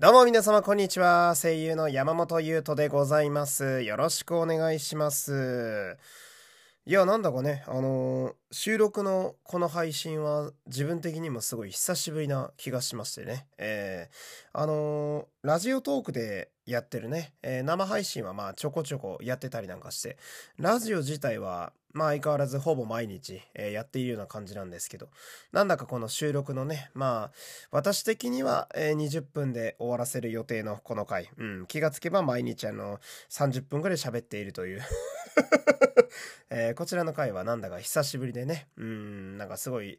どうも皆様こんにちは。声優の山本優斗でございます。よろしくお願いします。いや、なんだかね、あのー収録のこの配信は自分的にもすごい久しぶりな気がしましてね。えーあのーラジオトークでやってるね、えー生配信はまあちょこちょこやってたりなんかして、ラジオ自体はまあ相変わらずほぼ毎日、えーやっているような感じなんですけど、なんだかこの収録のね、まあ私的には、えー20分で終わらせる予定のこの回、うん、気がつけば毎日あの30分ぐらい喋っているという、えーこちらの回はなんだか久しぶりでね、うん、なんかすごい、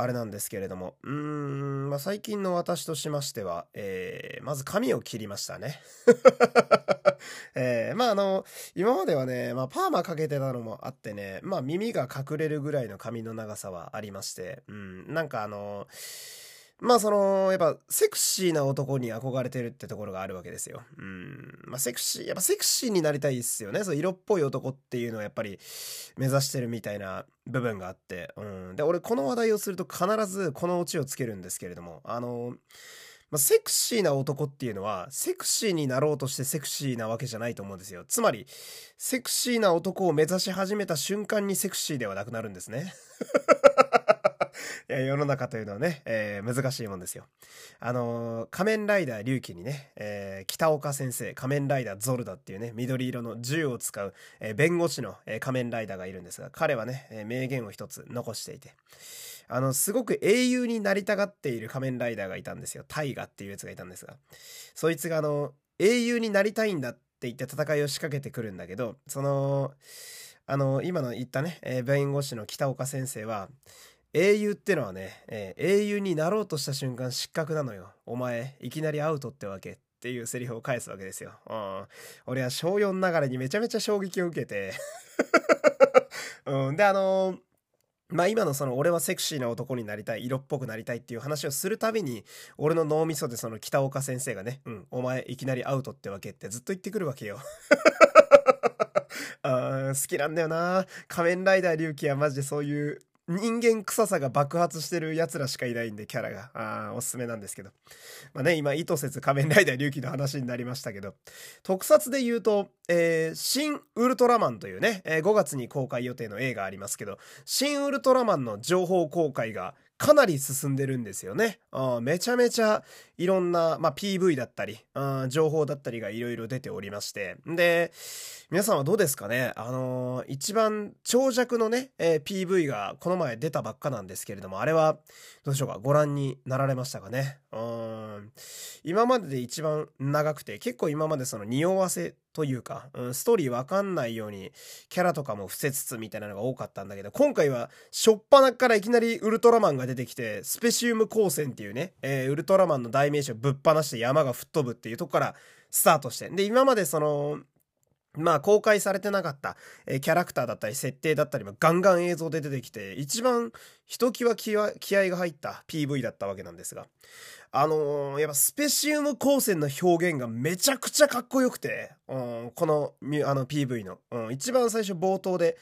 あれなんですけれども、うーん、まあ、最近の私としましては、えーまず髪を切りましたね。えーまああの、今まではね、まあパーマかけてたのもあってね、まあ耳が隠れるぐらいの髪の長さはありまして、うん、なんかあの、まあその、やっぱセクシーな男に憧れてるってところがあるわけですよ。うん。まあセクシー、やっぱセクシーになりたいっすよね。そう色っぽい男っていうのをやっぱり目指してるみたいな部分があって。うん。で、俺この話題をすると必ずこのオチをつけるんですけれども、あの、まあ、セクシーな男っていうのは、セクシーになろうとしてセクシーなわけじゃないと思うんですよ。つまり、セクシーな男を目指し始めた瞬間にセクシーではなくなるんですね。いや世の中というのはね、えー難しいもんですよ。あのー仮面ライダー龍騎にね、えー北岡先生、仮面ライダーゾルダっていうね、緑色の銃を使う、えー弁護士の、えー仮面ライダーがいるんですが、彼はね、えー名言を一つ残していて、あの、すごく英雄になりたがっている仮面ライダーがいたんですよ。タイガっていうやつがいたんですが、そいつがあの、英雄になりたいんだって言って戦いを仕掛けてくるんだけど、その、あの、今の言ったね、えー弁護士の北岡先生は、英雄ってのはね、えー英雄になろうとした瞬間失格なのよ。お前、いきなりアウトってわけっていうセリフを返すわけですよ。うん。俺は小4ながらにめちゃめちゃ衝撃を受けて。うん。で、あのーまあ今のその俺はセクシーな男になりたい、色っぽくなりたいっていう話をするたびに、俺の脳みそでその北岡先生がね、うん、お前いきなりアウトってわけってずっと言ってくるわけよ。あ 好きなんだよな仮面ライダー龍騎はマジでそういう人間臭さが爆発してる奴らしかいないんでキャラが。あおすすめなんですけど。まあね今意図せず仮面ライダー龍騎の話になりましたけど。特撮で言うと、えー新ウルトラマンというね、えー5月に公開予定の映画ありますけど新ウルトラマンの情報公開がかなり進んでるんですよね。あめちゃめちゃいろんな、まあ、PV だったり、あ情報だったりがいろいろ出ておりまして。で、皆さんはどうですかね？あのー一番長尺のね、えー PV がこの前出たばっかなんですけれども、あれは、どうでしょうか？ご覧になられましたかね？うん。今までで一番長くて、結構今までその匂わせというか、うん、ストーリーわかんないように、キャラとかも伏せつつみたいなのが多かったんだけど、今回は、しょっぱなからいきなりウルトラマンが出てきて、スペシウム光線っていうね、えーウルトラマンの代名詞をぶっ放して山が吹っ飛ぶっていうとこからスタートして。で、今までその、まあ公開されてなかった、えーキャラクターだったり設定だったりもガンガン映像で出てきて一番ひときわ気わ気合が入った PV だったわけなんですがあのーやっぱスペシウム光線の表現がめちゃくちゃかっこよくて、うん、このあの PV の、うん、一番最初冒頭で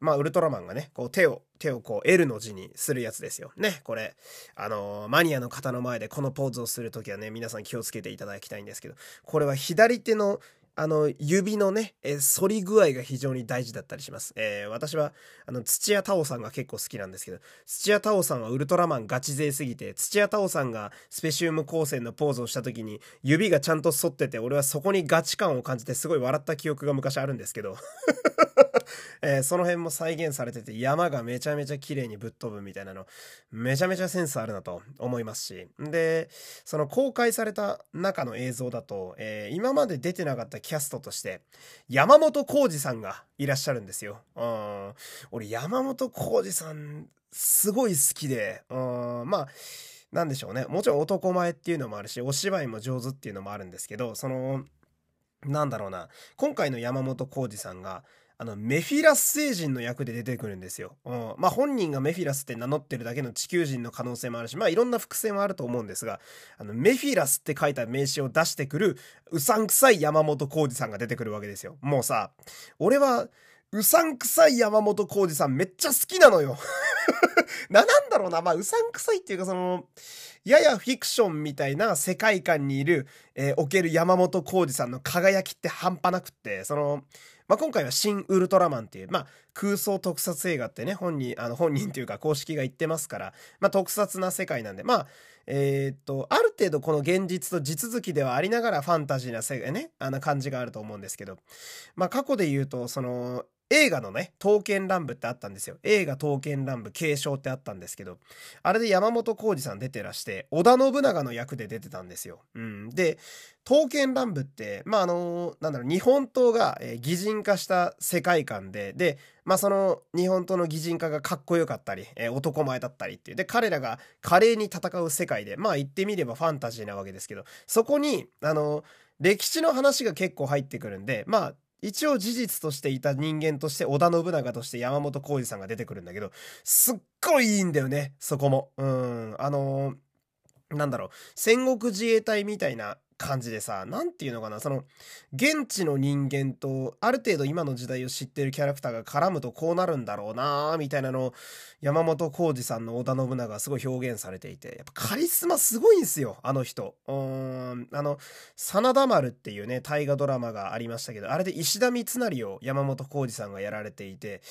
まあ、ウルトラマンがね、こう手を、手をこう L の字にするやつですよ。ね、これ。あのーマニアの方の前でこのポーズをするときはね、皆さん気をつけていただきたいんですけど、これは左手の、あの、指のね、えー反り具合が非常に大事だったりします。えー私は、あの、土屋太鳳さんが結構好きなんですけど、土屋太鳳さんはウルトラマンガチ勢すぎて、土屋太鳳さんがスペシウム光線のポーズをした時に、指がちゃんと反ってて、俺はそこにガチ感を感じてすごい笑った記憶が昔あるんですけど、えーその辺も再現されてて山がめちゃめちゃ綺麗にぶっ飛ぶみたいなのめちゃめちゃセンスあるなと思いますしでその公開された中の映像だと、えー今まで出てなかったキャストとして山本浩二さんがいらっしゃるんですよ。うん。俺山本浩二さんすごい好きでうん。まあなんでしょうね。もちろん男前っていうのもあるしお芝居も上手っていうのもあるんですけどそのなんだろうな。今回の山本浩二さんがあの、メフィラス星人の役で出てくるんですよ。うん。まあ、本人がメフィラスって名乗ってるだけの地球人の可能性もあるし、まあ、いろんな伏線はあると思うんですが、あの、メフィラスって書いた名詞を出してくる、うさんくさい山本浩二さんが出てくるわけですよ。もうさ、俺は、ううさんくさい山本浩二さんめっちゃ好きなのよ な、なんだろうな。まあ、うさんくさいっていうか、その、ややフィクションみたいな世界観にいる、えー、おける山本浩二さんの輝きって半端なくって、その、まあ、今回は新ウルトラマンっていう、まあ、空想特撮映画ってね、本人、あの、本人というか公式が言ってますから、まあ、特撮な世界なんで、まあ、えー、っと、ある程度この現実と地続きではありながらファンタジーな世界ね、あの感じがあると思うんですけど、まあ、過去で言うと、その、映画のね、刀剣乱舞ってあったんですよ。映画刀剣乱舞継承ってあったんですけど、あれで山本浩二さん出てらして、織田信長の役で出てたんですよ。うん。で、刀剣乱舞って、まあ、あの、なんだろう、日本刀が、えー、擬人化した世界観で、で、まあ、その日本刀の擬人化がかっこよかったり、えー、男前だったりっていう。で、彼らが華麗に戦う世界で、まあ、言ってみればファンタジーなわけですけど、そこに、あの、歴史の話が結構入ってくるんで、まあ、一応事実としていた人間として織田信長として山本浩二さんが出てくるんだけど、すっごいいいんだよね、そこも。うん、あのー、なんだろう、戦国自衛隊みたいな感じでさ、なんていうのかな、その、現地の人間と、ある程度今の時代を知ってるキャラクターが絡むとこうなるんだろうなみたいなのを、山本浩二さんの織田信長がすごい表現されていて、やっぱカリスマすごいんすよ、あの人。うん、あの、真田丸っていうね、大河ドラマがありましたけど、あれで石田三成を山本浩二さんがやられていて、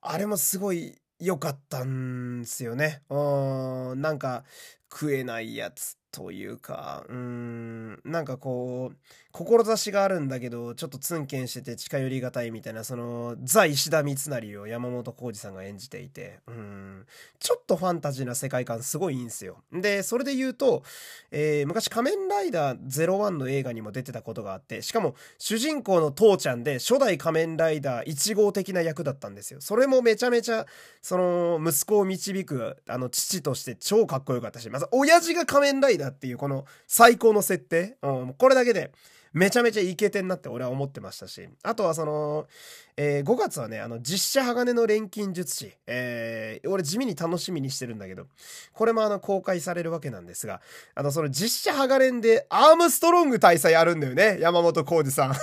あれもすごい良かったんすよね。うん、なんか、食えないやつというか、うん、なんかこう、志があるんだけど、ちょっとツンケンしてて近寄りがたいみたいな、その、ザ・石田三成を山本浩二さんが演じていて、うん、ちょっとファンタジーな世界観すごいいいんですよ。で、それで言うと、えー、昔仮面ライダー01の映画にも出てたことがあって、しかも主人公の父ちゃんで初代仮面ライダー1号的な役だったんですよ。それもめちゃめちゃ、その、息子を導く、あの、父として超かっこよかったし、まず、親父が仮面ライダーだっていうこの最高の設定、うん、これだけで、めちゃめちゃイケてんなって俺は思ってましたし、あとはその、えー、5月はね、あの、実写鋼の錬金術師、えー、俺地味に楽しみにしてるんだけど、これもあの、公開されるわけなんですが、あの、その実写鋼でアームストロング大佐やるんだよね、山本耕史さん。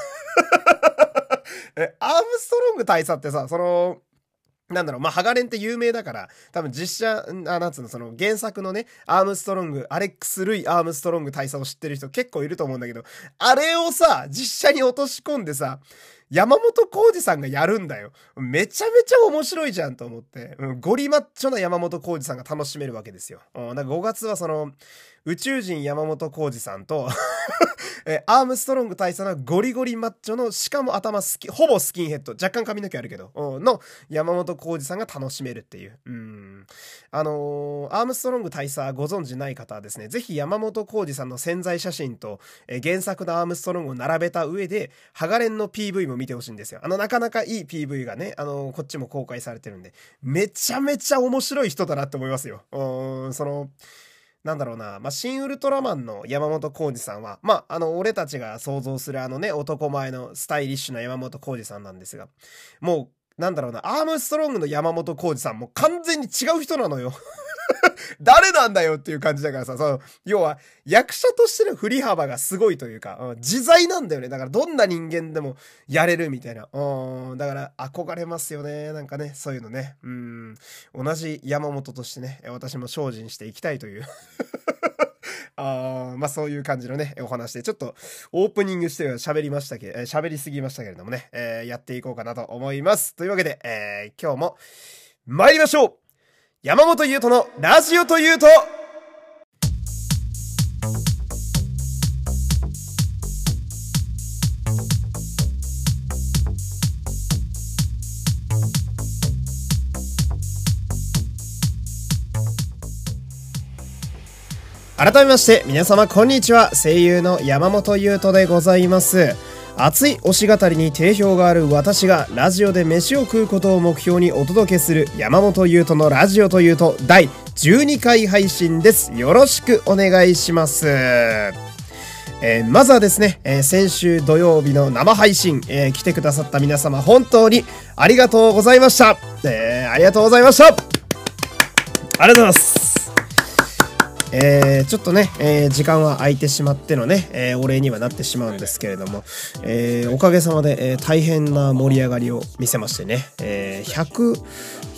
え、アームストロング大佐ってさ、その、なんだろう、まあ、ハガレンって有名だから、多分実写、あ、なんつうの、その原作のね、アームストロング、アレックス・ルイ・アームストロング大佐を知ってる人結構いると思うんだけど、あれをさ、実写に落とし込んでさ、山本浩二さんがやるんだよ。めちゃめちゃ面白いじゃんと思って、うん、ゴリマッチョな山本浩二さんが楽しめるわけですよ。うん、だから5月はその、宇宙人山本浩二さんと えアームストロング大佐のゴリゴリマッチョの、しかも頭スキ、ほぼスキンヘッド、若干髪の毛あるけど、の山本浩二さんが楽しめるっていう。うん。あのー、アームストロング大佐ご存知ない方はですね、ぜひ山本浩二さんの潜在写真と、え原作のアームストロングを並べた上で、ハガレンの PV も見てほしいんですよ。あの、なかなかいい PV がね、あのー、こっちも公開されてるんで、めちゃめちゃ面白い人だなって思いますよ。うん、その、なんだろうな、まあ、新ウルトラマンの山本浩二さんは、まあ、あの、俺たちが想像するあのね、男前のスタイリッシュな山本浩二さんなんですが、もう、なんだろうな、アームストロングの山本浩二さんも完全に違う人なのよ。誰なんだよっていう感じだからさ、その、要は、役者としての振り幅がすごいというか、うん、自在なんだよね。だからどんな人間でもやれるみたいな。うん、だから憧れますよね。なんかね、そういうのね。うん、同じ山本としてね、私も精進していきたいという あまあそういう感じのね、お話で、ちょっとオープニングしては喋りましたけど、喋りすぎましたけれどもね、えー、やっていこうかなと思います。というわけで、えー、今日も参りましょう山本優斗のラジオというと。改めまして皆様こんにちは。声優の山本優斗でございます。熱い推し語りに定評がある私がラジオで飯を食うことを目標にお届けする山本優斗のラジオというと第12回配信です。よろしくお願いします。えー、まずはですね、えー、先週土曜日の生配信、えー、来てくださった皆様本当にありがとうございました。えありがとうございました。ありがとうございます。えー、ちょっとね、えー、時間は空いてしまってのね、えー、お礼にはなってしまうんですけれども、えー、おかげさまで、えー、大変な盛り上がりを見せましてね、えー、100、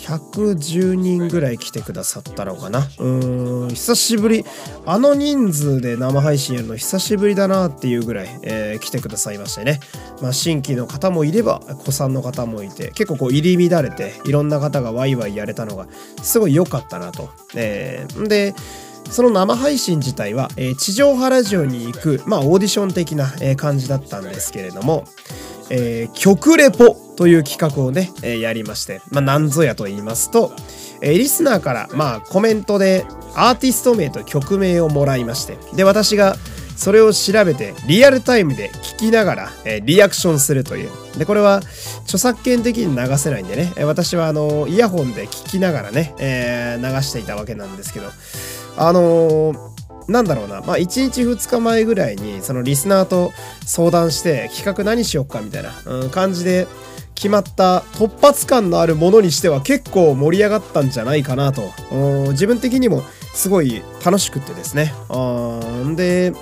110人ぐらい来てくださったのかな。うん、久しぶり。あの人数で生配信やるの久しぶりだなっていうぐらい、えー、来てくださいましてね。まあ、新規の方もいれば、子さんの方もいて、結構こう入り乱れて、いろんな方がワイワイやれたのが、すごい良かったなと。えー、で、その生配信自体は、えー、地上波ラジオに行く、まあ、オーディション的な、えー、感じだったんですけれども、えー、曲レポという企画をね、えー、やりまして、まあ、何ぞやと言いますと、えー、リスナーから、まあ、コメントでアーティスト名と曲名をもらいまして、で、私がそれを調べてリアルタイムで聞きながら、えー、リアクションするという。で、これは著作権的に流せないんでね、私はあの、イヤホンで聞きながらね、えー、流していたわけなんですけど、あのーなんだろうな、まあ、1日2日前ぐらいに、そのリスナーと相談して、企画何しよっかみたいな、うん、感じで決まった突発感のあるものにしては結構盛り上がったんじゃないかなと。自分的にもすごい楽しくってですね。あんで、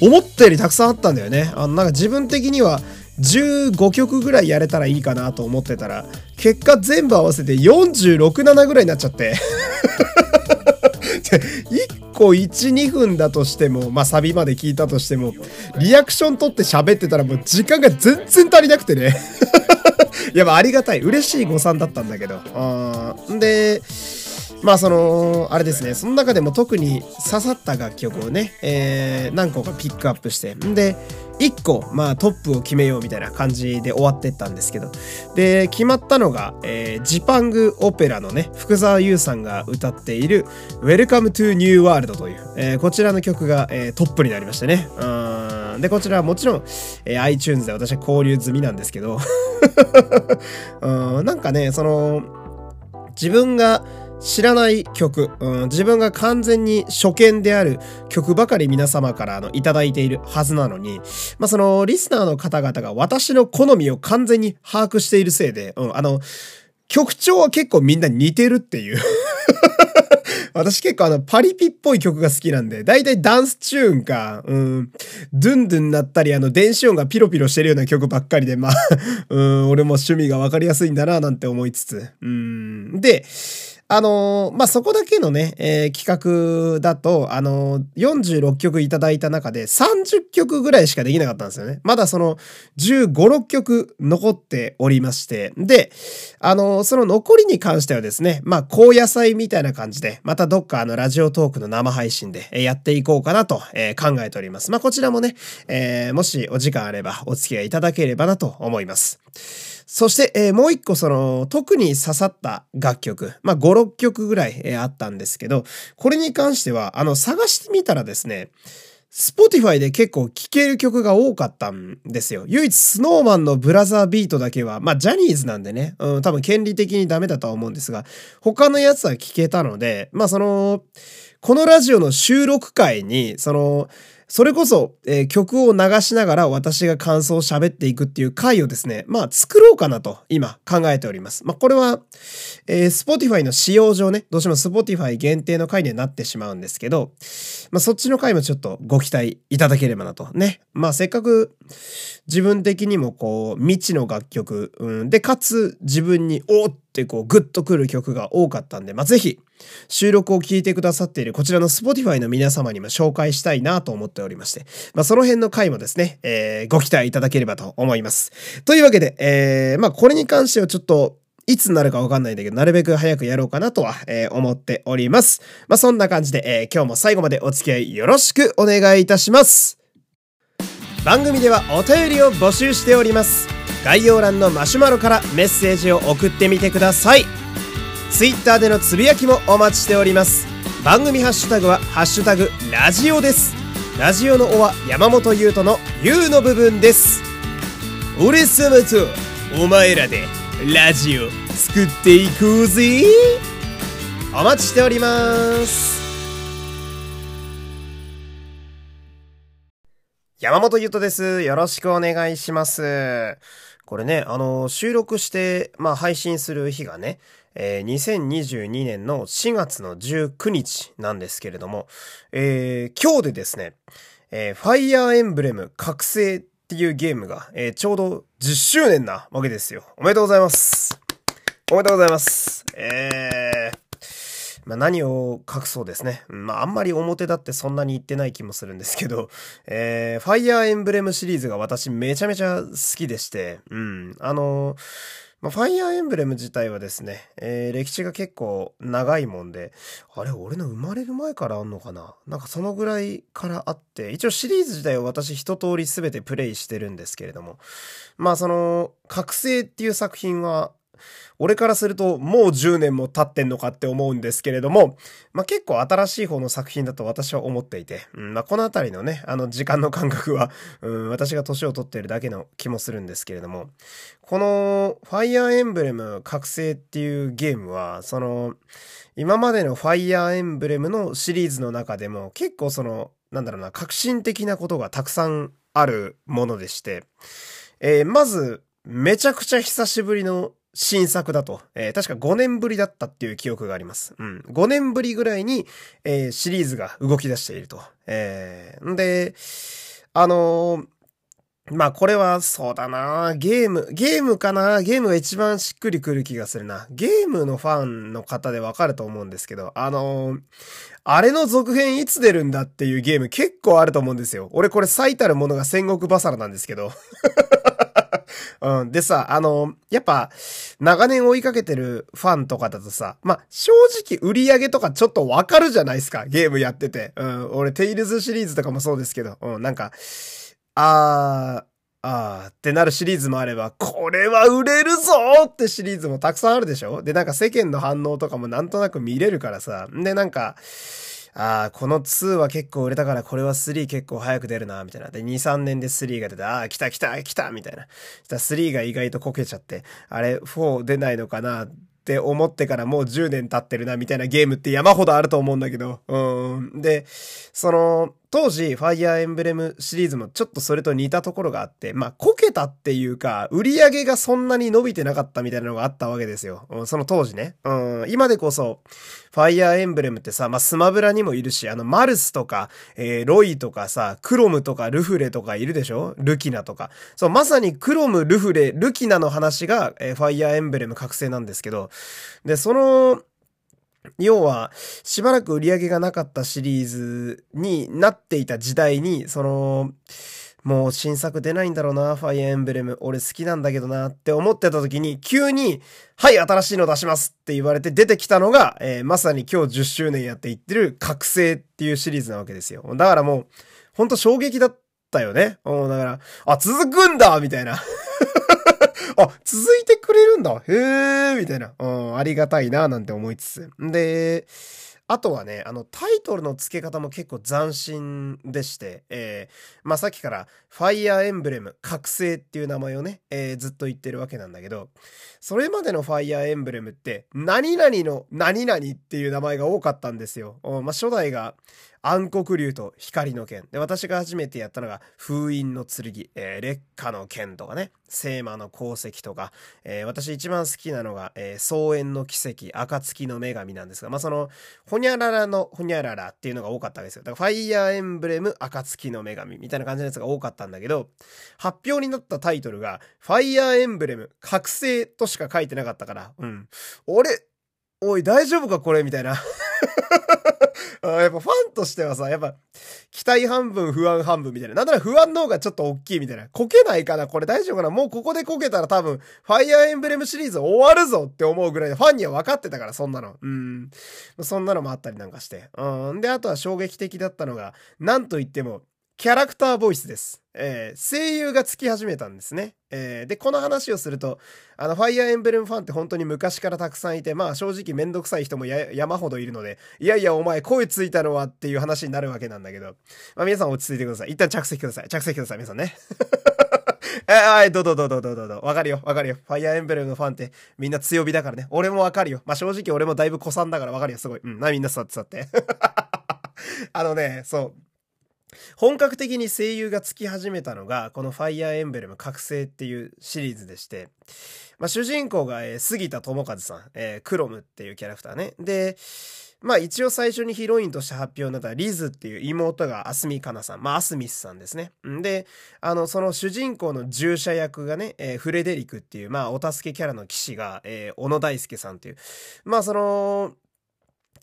思ったよりたくさんあったんだよね。あの、なんか自分的には、15曲ぐらいやれたらいいかなと思ってたら、結果全部合わせて46、7ぐらいになっちゃって1個1、2分だとしても、まあサビまで聞いたとしても、リアクション取って喋ってたらもう時間が全然足りなくてねい や、まあありがたい。嬉しい誤算だったんだけど。んで、まあその、あれですね、その中でも特に刺さった楽曲をね、えー、何個かピックアップして、で、1個、まあトップを決めようみたいな感じで終わってったんですけど、で、決まったのが、えー、ジパングオペラのね、福沢優さんが歌っている Welcome to New World という、えー、こちらの曲が、えー、トップになりましてね。うんで、こちらはもちろん、えー、iTunes で私は交流済みなんですけど うん、なんかね、その、自分が知らない曲、うん、自分が完全に初見である曲ばかり皆様からあのいただいているはずなのに、まあ、そのリスナーの方々が私の好みを完全に把握しているせいで、うん、あの、曲調は結構みんな似てるっていう。私結構あのパリピっぽい曲が好きなんで、だいたいダンスチューンか、うん、ドゥンドゥンなったりあの電子音がピロピロしてるような曲ばっかりで、まあ うん、俺も趣味がわかりやすいんだななんて思いつつ、うん、で、あのー、まあ、そこだけのね、えー、企画だと、あのー、46曲いただいた中で30曲ぐらいしかできなかったんですよね。まだその15、6曲残っておりまして。で、あのその残りに関してはですね、まあ、高野菜みたいな感じで、またどっかあのラジオトークの生配信でやっていこうかなと、え考えております。まあ、こちらもね、えもしお時間あればお付き合いいただければなと思います。そして、えー、もう一個その、特に刺さった楽曲、まあ5、6曲ぐらい、えー、あったんですけど、これに関しては、あの、探してみたらですね、Spotify で結構聴ける曲が多かったんですよ。唯一 snowman のブラザービートだけは、まあジャニーズなんでね、うん、多分権利的にダメだとは思うんですが、他のやつは聴けたので、まあその、このラジオの収録会に、その、それこそ、えー、曲を流しながら私が感想を喋っていくっていう回をですね、まあ作ろうかなと今考えております。まあこれは、えー、Spotify の使用上ね、どうしても Spotify 限定の回にはなってしまうんですけど、まあそっちの回もちょっとご期待いただければなと。ね。まあせっかく自分的にもこう未知の楽曲、うん、で、かつ自分におってこうグッとくる曲が多かったんで、まあぜひ収録を聞いてくださっているこちらの Spotify の皆様にも紹介したいなと思っておりまして、まあ、その辺の回もですね、えー、ご期待いただければと思います。というわけで、えー、まあ、これに関してはちょっと、いつになるかわかんないんだけど、なるべく早くやろうかなとは、えー、思っております。まあ、そんな感じで、えー、今日も最後までお付き合いよろしくお願いいたします。番組ではお便りを募集しております。概要欄のマシュマロからメッセージを送ってみてください。Twitter でのつぶやきもお待ちしております番組ハッシュタグは「ハッシュタグラジオ」ですラジオの「お」は山本優斗の「U」の部分です俺様とお前らでラジオ作っていこうぜお待ちしております山本優斗です。よろしくお願いします。これね、あの、収録して、まあ、配信する日がね、えー、2022年の4月の19日なんですけれども、えー、今日でですね、えー、ファイアーエンブレム覚醒っていうゲームが、えー、ちょうど10周年なわけですよ。おめでとうございます。おめでとうございます。えー、まあ、何を隠そうですね。まあ、あんまり表だってそんなに言ってない気もするんですけど、えー、ファイアーエンブレムシリーズが私めちゃめちゃ好きでして、うん。あのーまあ、ファイアーエンブレム自体はですね、えー、歴史が結構長いもんで、あれ、俺の生まれる前からあんのかな？なんかそのぐらいからあって、一応シリーズ自体は私一通り全てプレイしてるんですけれども、まあその、覚醒っていう作品は、俺からするともう10年も経ってんのかって思うんですけれども、まあ、結構新しい方の作品だと私は思っていて、うん、まあ、このあたりのね、あの時間の感覚は、うん、私が年を取ってるだけの気もするんですけれども、このファイアーエンブレム覚醒っていうゲームは、その、今までのファイアーエンブレムのシリーズの中でも結構その、なんだろうな、革新的なことがたくさんあるものでして、えー、まず、めちゃくちゃ久しぶりの新作だと。えー、確か5年ぶりだったっていう記憶があります。うん。5年ぶりぐらいに、えー、シリーズが動き出していると。えー、んで、あのー、まあこれはそうだなゲーム、ゲームかな？ゲームが一番しっくりくる気がするな。ゲームのファンの方でわかると思うんですけど、あのー、あれの続編いつ出るんだっていうゲーム結構あると思うんですよ。俺これ最たるものが戦国バサラなんですけど。うん。でさ、あの、やっぱ、長年追いかけてるファンとかだとさ、まあ、正直売り上げとかちょっとわかるじゃないですか。ゲームやってて。うん。俺、テイルズシリーズとかもそうですけど、うん。なんか、あー、あーってなるシリーズもあれば、これは売れるぞってシリーズもたくさんあるでしょ？で、なんか世間の反応とかもなんとなく見れるからさ。で、なんか、ああ、この2は結構売れたからこれは3結構早く出るな、みたいな。で、2、3年で3が出て、ああ、来た来た来たみたいな。したら3が意外とこけちゃって、あれ、4出ないのかなって思ってからもう10年経ってるな、みたいなゲームって山ほどあると思うんだけど。うん。で、その、当時、ファイアーエンブレムシリーズもちょっとそれと似たところがあって、まあ、こけたっていうか、売り上げがそんなに伸びてなかったみたいなのがあったわけですよ。その当時ね。うん、今でこそ、ファイアーエンブレムってさ、まあ、スマブラにもいるし、あの、マルスとか、えー、ロイとかさ、クロムとかルフレとかいるでしょ？ルキナとか。そう、まさにクロム、ルフレ、ルキナの話が、えー、ファイアーエンブレム覚醒なんですけど、で、その、要は、しばらく売り上げがなかったシリーズになっていた時代に、その、もう新作出ないんだろうな、ファイアエンブレム。俺好きなんだけどなって思ってた時に、急に、はい、新しいの出しますって言われて出てきたのが、えー、まさに今日10周年やっていってる覚醒っていうシリーズなわけですよ。だからもう、ほんと衝撃だったよね。うん、だから、あ、続くんだみたいな。あ、続いてくれるんだへえ、みたいな。うん、ありがたいな、なんて思いつつ。で、あとはね、あの、タイトルの付け方も結構斬新でして、えー、まあ、さっきから、ファイアーエンブレム、覚醒っていう名前をね、えー、ずっと言ってるわけなんだけど、それまでのファイアーエンブレムって、何々の何々っていう名前が多かったんですよ。まあ、初代が、暗黒竜と光の剣。で、私が初めてやったのが、封印の剣、えー、劣化の剣とかね、聖魔の功績とか、えー、私一番好きなのが、えー、草園の奇跡、暁の女神なんですが、まあ、その、ほにゃららのほにゃららっていうのが多かったわけですよ。だから、ファイヤーエンブレム、暁の女神。みたいな感じのやつが多かったんだけど、発表になったタイトルが、ファイヤーエンブレム、覚醒としか書いてなかったから、うん。俺、おい、大丈夫かこれ？みたいな。やっぱファンとしてはさ、やっぱ、期待半分、不安半分みたいな。なんなら不安の方がちょっと大きいみたいな。こけないかなこれ大丈夫かなもうここでこけたら多分、ファイアーエンブレムシリーズ終わるぞって思うぐらいで、ファンには分かってたから、そんなの。うん。そんなのもあったりなんかして。うん。で、あとは衝撃的だったのが、なんといっても、キャラクターボイスです。えー、声優がつき始めたんですね。えー、で、この話をすると、あの、ファイアーエンブレムファンって本当に昔からたくさんいて、まあ正直めんどくさい人も山ほどいるので、いやいやお前声ついたのはっていう話になるわけなんだけど、まあ皆さん落ち着いてください。一旦着席ください。着席ください、皆さんね。えはい、どうどうどうどうどうどうどう。わかるよ、わかるよ。ファイアーエンブレムのファンってみんな強火だからね。俺もわかるよ。まあ正直俺もだいぶ古参だからわかるよ、すごい。うん、な、みんな座って座って。あのね、そう。本格的に声優がつき始めたのが、このファイアーエンブレム覚醒っていうシリーズでして、まあ、主人公が、えー、杉田智和さん、えー、クロムっていうキャラクターね。で、まあ一応最初にヒロインとして発表になったリズっていう妹がアスミカナさん。まあアスミスさんですね。で、あの、その主人公の従者役がね、えー、フレデリクっていう、まあお助けキャラの騎士が、えー、小野大輔さんっていう。まあその、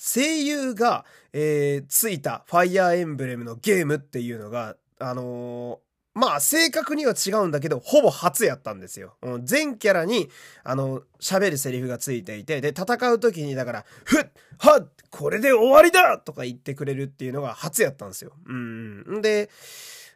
声優が、えー、ついたファイアーエンブレムのゲームっていうのが、あのーまあ、正確には違うんだけど、ほぼ初やったんですよ。全キャラに、あの、喋るセリフがついていて、で、戦う時に、だから、ふっはっこれで終わりだとか言ってくれるっていうのが初やったんですよ。うん。で、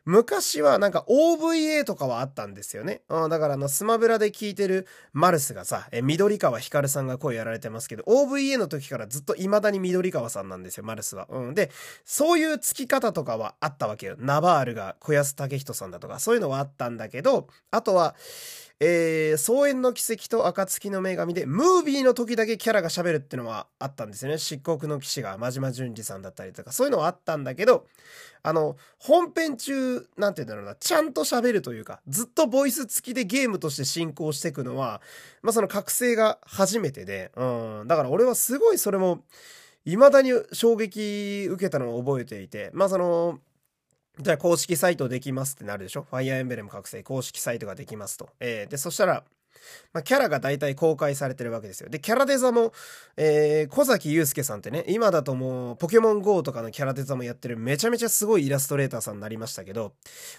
昔はなんか OVA とかはあったんですよね。うん、だからあのスマブラで聞いてるマルスがさ、え、緑川光さんが声やられてますけど、OVA の時からずっと未だに緑川さんなんですよ、マルスは。うん。で、そういう付き方とかはあったわけよ。ナバールが小安武人さんだとか、そういうのはあったんだけど、あとは、えー、総園の奇跡と暁の女神で、ムービーの時だけキャラが喋るっていうのはあったんですよね。漆黒の騎士が真島淳二さんだったりとか、そういうのはあったんだけど、あの、本編中、なんて言うんだろうな、ちゃんと喋るというか、ずっとボイス付きでゲームとして進行していくのは、まあその覚醒が初めてで、うん、だから俺はすごいそれも、未だに衝撃受けたのを覚えていて、まあその、じゃあ公式サイトできますってなるでしょ？ファイアーエンブレム覚醒公式サイトができますと。えー、で、そしたら、まあ、キャラが大体公開されてるわけですよ。で、キャラデザも、えー、小崎祐介さんってね、今だともう、ポケモン GO とかのキャラデザもやってるめちゃめちゃすごいイラストレーターさんになりましたけど、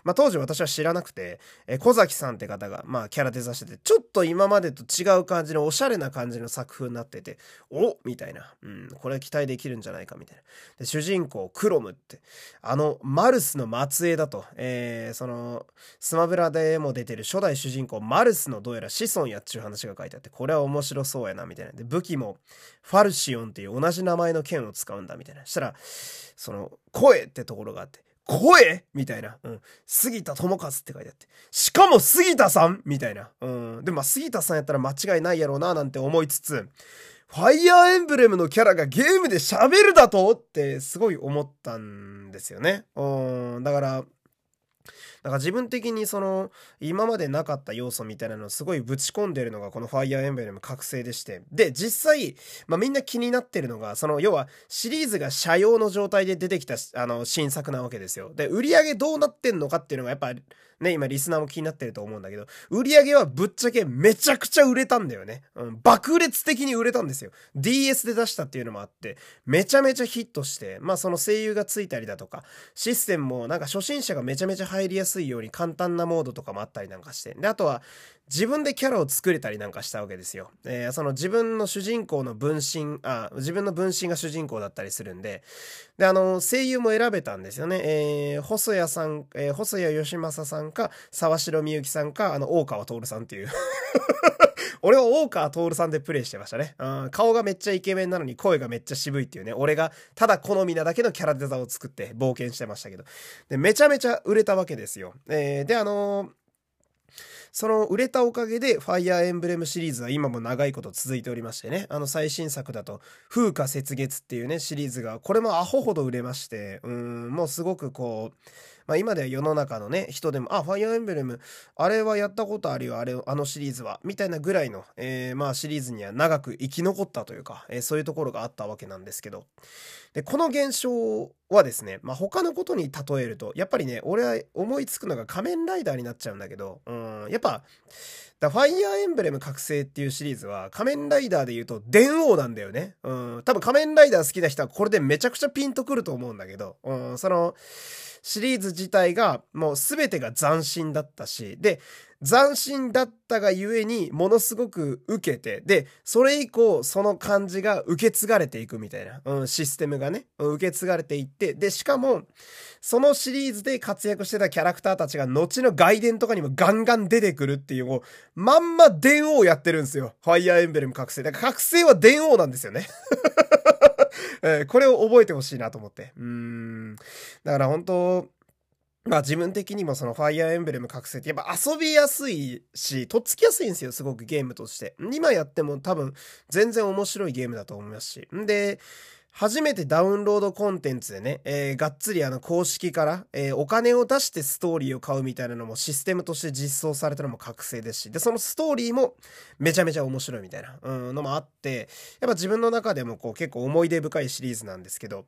まあ、当時私は知らなくて、えー、小崎さんって方が、まあ、キャラデザしてて、ちょっと今までと違う感じのおしゃれな感じの作風になってて、おみたいな。うん、これ期待できるんじゃないかみたいな。で、主人公、クロムって、あの、マルスの末裔だと、えー、その、スマブラでも出てる初代主人公、マルスのどうやら子孫やっちゅう話が書いてあって、これは面白そうやな、みたいな。で、武器も、ファルシオンっていう同じ名前の剣を使うんだ、みたいな。したら、その、声ってところがあって、声？みたいな。うん。杉田智和って書いてあって。しかも杉田さん？みたいな。うん。で、まあ、杉田さんやったら間違いないやろうな、なんて思いつつ、ファイアーエンブレムのキャラがゲームで喋るだと？ってすごい思ったんですよね。うん。だから、だから自分的にその、今までなかった要素みたいなのをすごいぶち込んでるのがこのファイアーエンブレム覚醒でして。で、実際、まあみんな気になってるのが、その、要はシリーズが社用の状態で出てきた、あの、新作なわけですよ。で、売り上げどうなってんのかっていうのがやっぱ、ね、今リスナーも気になってると思うんだけど、売り上げはぶっちゃけめちゃくちゃ売れたんだよね。うん、爆裂的に売れたんですよ。DS で出したっていうのもあって、めちゃめちゃヒットして、まあその声優がついたりだとか、システムもなんか初心者がめちゃめちゃ入りやすいように簡単なモードとかもあったりなんかして。で、あとは、自分でキャラを作れたりなんかしたわけですよ。えー、その自分の主人公の分身、あ、自分の分身が主人公だったりするんで、で、あの、声優も選べたんですよね。えー、細谷さん、えー、細谷義正さんか、沢城みゆきさんか、あの、大川徹さんっていう 俺は大川徹さんでプレイしてましたね。うん、顔がめっちゃイケメンなのに声がめっちゃ渋いっていうね。俺がただ好みなだけのキャラデザを作って冒険してましたけど。で、めちゃめちゃ売れたわけですよ。えー、で、あのーその売れたおかげで、ファイアーエンブレムシリーズは今も長いこと続いておりましてね、あの最新作だと、風化雪月っていうね、シリーズが、これもアホほど売れまして、うん、もうすごくこう、まあ今では世の中のね、人でも、あ、ファイアーエンブレム、あれはやったことあるよ、あれ、あのシリーズは、みたいなぐらいの、えー、まあシリーズには長く生き残ったというか、えー、そういうところがあったわけなんですけど、で、この現象はですね、まあ他のことに例えると、やっぱりね、俺は思いつくのが仮面ライダーになっちゃうんだけど、うん、やっぱ、だファイアーエンブレム覚醒っていうシリーズは仮面ライダーで言うと電王なんだよね。うん。多分仮面ライダー好きな人はこれでめちゃくちゃピンとくると思うんだけど、うん、その、シリーズ自体がもう全てが斬新だったし、で、斬新だったがゆえにものすごく受けて、で、それ以降その感じが受け継がれていくみたいな、うん、システムがね、受け継がれていって、で、しかも、そのシリーズで活躍してたキャラクターたちが後の外伝とかにもガンガン出てくるっていう、もう、まんま電王やってるんですよ。ファイアーエンブレム覚醒。だから覚醒は電王なんですよね。え、これを覚えてほしいなと思って。うん。だから本当まあ自分的にもそのファイアーエンブレム覚醒ってやっぱ遊びやすいし、とっつきやすいんですよ、すごくゲームとして。今やっても多分全然面白いゲームだと思いますし。んで、初めてダウンロードコンテンツでね、えー、がっつりあの公式から、えー、お金を出してストーリーを買うみたいなのもシステムとして実装されたのも覚醒ですし、で、そのストーリーもめちゃめちゃ面白いみたいな、うん、のもあって、やっぱ自分の中でもこう結構思い出深いシリーズなんですけど、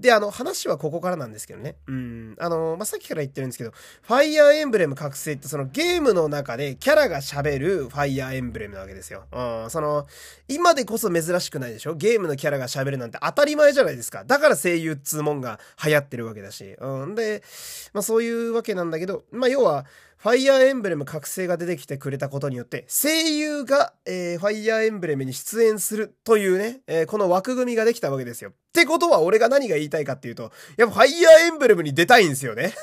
で、あの、話はここからなんですけどね、うん、あの、まあ、さっきから言ってるんですけど、ファイアーエンブレム覚醒ってそのゲームの中でキャラが喋るファイアーエンブレムなわけですよ。うん、その、今でこそ珍しくないでしょ？ゲームのキャラが喋るなんて当たたり前じゃないですか。だから声優っつうもんが流行ってるわけだし。うん。で、まあそういうわけなんだけど、まあ要は、ファイアーエンブレム覚醒が出てきてくれたことによって、声優が、えー、ファイアーエンブレムに出演するというね、えー、この枠組みができたわけですよ。ってことは俺が何が言いたいかっていうと、やっぱファイアーエンブレムに出たいんですよね。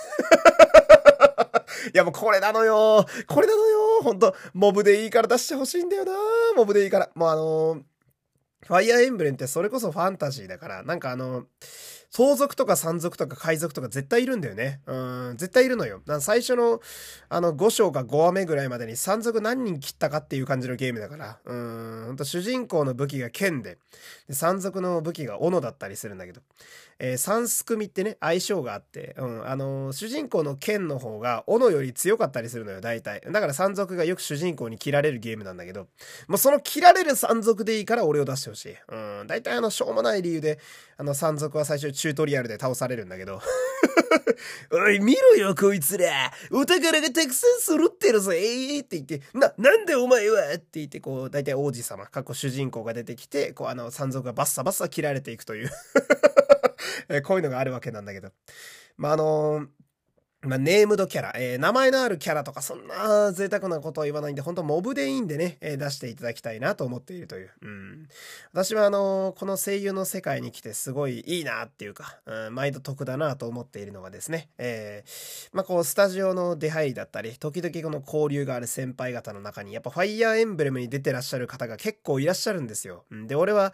いやもうこれなのよ。これなのよ。ほんと、モブでいいから出してほしいんだよな。モブでいいから。もうあのーファイアーエンブレンってそれこそファンタジーだから、なんかあの、相続とか山賊とか海賊とか絶対いるんだよね。うん、絶対いるのよ。最初の、あの、5章か5話目ぐらいまでに山賊何人切ったかっていう感じのゲームだから、うん、ほんと主人公の武器が剣で、で山賊の武器が斧だったりするんだけど、えー、三すくみってね、相性があって、うん、あのー、主人公の剣の方が斧より強かったりするのよ、大体。だから山賊がよく主人公に切られるゲームなんだけど、もうその切られる山賊でいいから俺を出してほしい。うん、大体あの、しょうもない理由で、あの、山賊は最初チュートリアルで倒されるんだけど、おい、見ろよ、こいつら。お宝がたくさん揃ってるぞ、ええ、って言って、な、なんでお前は？って言って、こう、大体王子様、過去主人公が出てきて、こう、あの、山賊がバッサバッサ切られていくという。えこういうのがあるわけなんだけど。まあ、あのーまあ、ネームドキャラ、えー、名前のあるキャラとか、そんな贅沢なことは言わないんで、本当モブでいいんでね、えー、出していただきたいなと思っているという。うん。私はあのー、この声優の世界に来てすごいいいなっていうか、うん、毎度得だなと思っているのがですね、えー、まあ、こう、スタジオの出入りだったり、時々この交流がある先輩方の中に、やっぱファイヤーエンブレムに出てらっしゃる方が結構いらっしゃるんですよ。うん、で、俺は、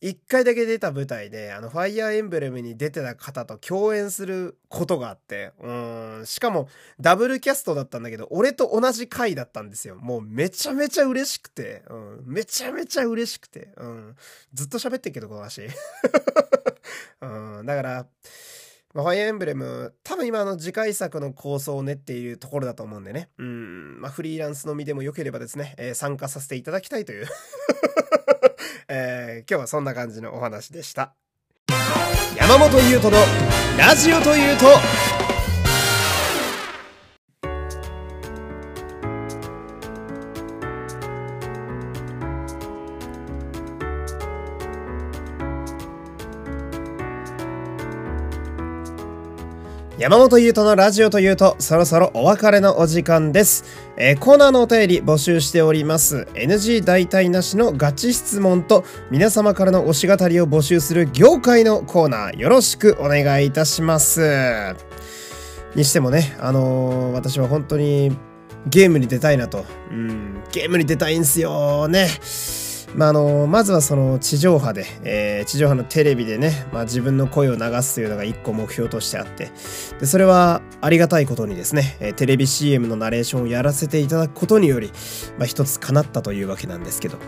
一回だけ出た舞台で、あの、ファイヤーエンブレムに出てた方と共演することがあって、うん、しかも、ダブルキャストだったんだけど、俺と同じ回だったんですよ。もうめちゃめちゃ嬉しくて、うん、めちゃめちゃ嬉しくて、うん、ずっと喋ってっけど、この話。うん、だから、まあ、ファイアーエンブレム、多分今の次回作の構想を練っているところだと思うんでね。うん、まあ、フリーランスの身でも良ければですね、えー、参加させていただきたいという えー、今日はそんな感じのお話でした。山本優斗のラジオというと、山本優斗のラジオというと、そろそろお別れのお時間です。えー、コーナーのお便り募集しております。NG 代替なしのガチ質問と、皆様からの推し語りを募集する業界のコーナー、よろしくお願いいたします。にしてもね、あのー、私は本当にゲームに出たいなと。うん、ゲームに出たいんすよね。まあ、あのまずはその地上波で、えー、地上波のテレビでね、まあ、自分の声を流すというのが一個目標としてあってでそれはありがたいことにですね、えテレビ CM のナレーションをやらせていただくことにより、まあ、一つ叶ったというわけなんですけど、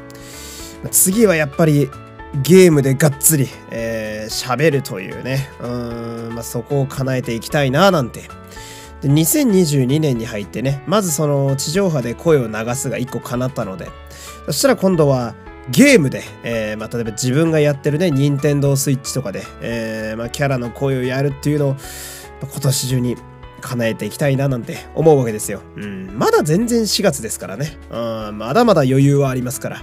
次はやっぱりゲームでがっつり喋、えー、るというねうん、まあ、そこを叶えていきたいななんて。で2022年に入ってねまずその地上波で声を流すが一個叶ったのでそしたら今度はゲームで、えー、まあ、例えば自分がやってるね、任天堂スイッチとかで、えー、まあ、キャラの声をやるっていうのを、今年中に叶えていきたいななんて思うわけですよ。うん、まだ全然4月ですからね。うん、まだまだ余裕はありますから。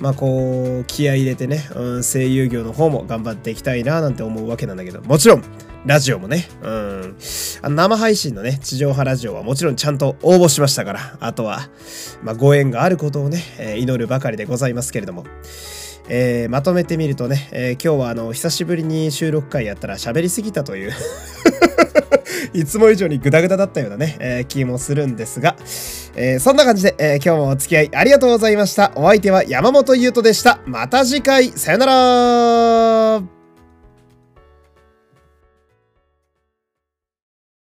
まあこう、気合入れてね、うん、声優業の方も頑張っていきたいななんて思うわけなんだけど、もちろん、ラジオもね、うん、あの生配信のね、地上波ラジオはもちろんちゃんと応募しましたから、あとは、まあ、ご縁があることをね、えー、祈るばかりでございますけれども、えー、まとめてみるとね、えー、今日はあの、久しぶりに収録会やったら喋りすぎたという いつも以上にグダグダだったようなね、えー、気もするんですが、え、そんな感じで、え、今日もお付き合いありがとうございました。お相手は山本優斗でした。また次回、さよなら